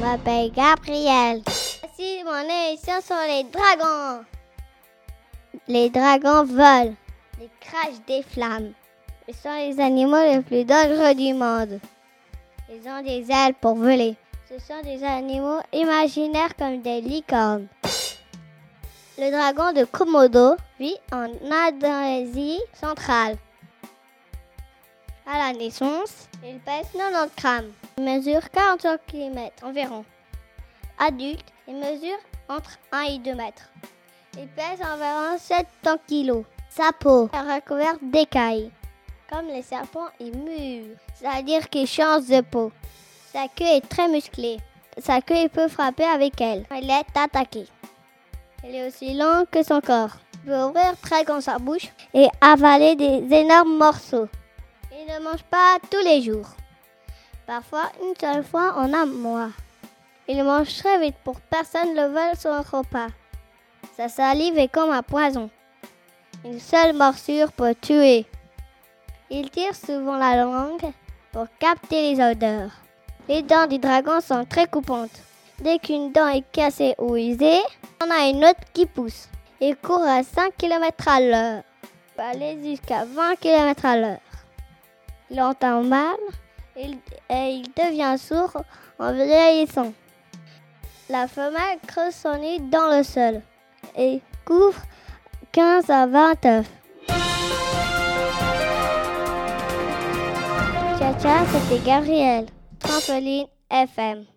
m'appelle Gabriel. Voici mon émission sur les dragons. Les dragons volent. Ils crachent des flammes. Ils sont les animaux les plus dangereux du monde. Ils ont des ailes pour voler. Ce sont des animaux imaginaires comme des licornes. Le dragon de Komodo vit en Indonésie centrale. À la naissance, il pèse 90 grammes. Il mesure 40 cm environ. Adulte, il mesure entre 1 et 2 mètres. Il pèse environ 700 kg. Sa peau est recouverte d'écailles. Comme les serpents, il mue, c'est-à-dire qu'il change de peau. Sa queue est très musclée. Sa queue, peut frapper avec elle. Il est attaqué. Il est aussi long que son corps. Il peut ouvrir très grand sa bouche et avaler des énormes morceaux. Il ne mange pas tous les jours. Parfois, une seule fois en un mois. Il mange très vite pour personne ne vole son repas. Sa salive est comme un poison. Une seule morsure peut tuer. Il tire souvent la langue pour capter les odeurs. Les dents du dragon sont très coupantes. Dès qu'une dent est cassée ou usée, on a une autre qui pousse. Il court à 5 km à l'heure. Peut aller jusqu'à 20 km à l'heure. Il entend mal et il devient sourd en vieillissant. La femelle creuse son nid dans le sol et couvre 15 à 20 œufs. Ciao, ciao, c'était Gabriel. Trampoline FM.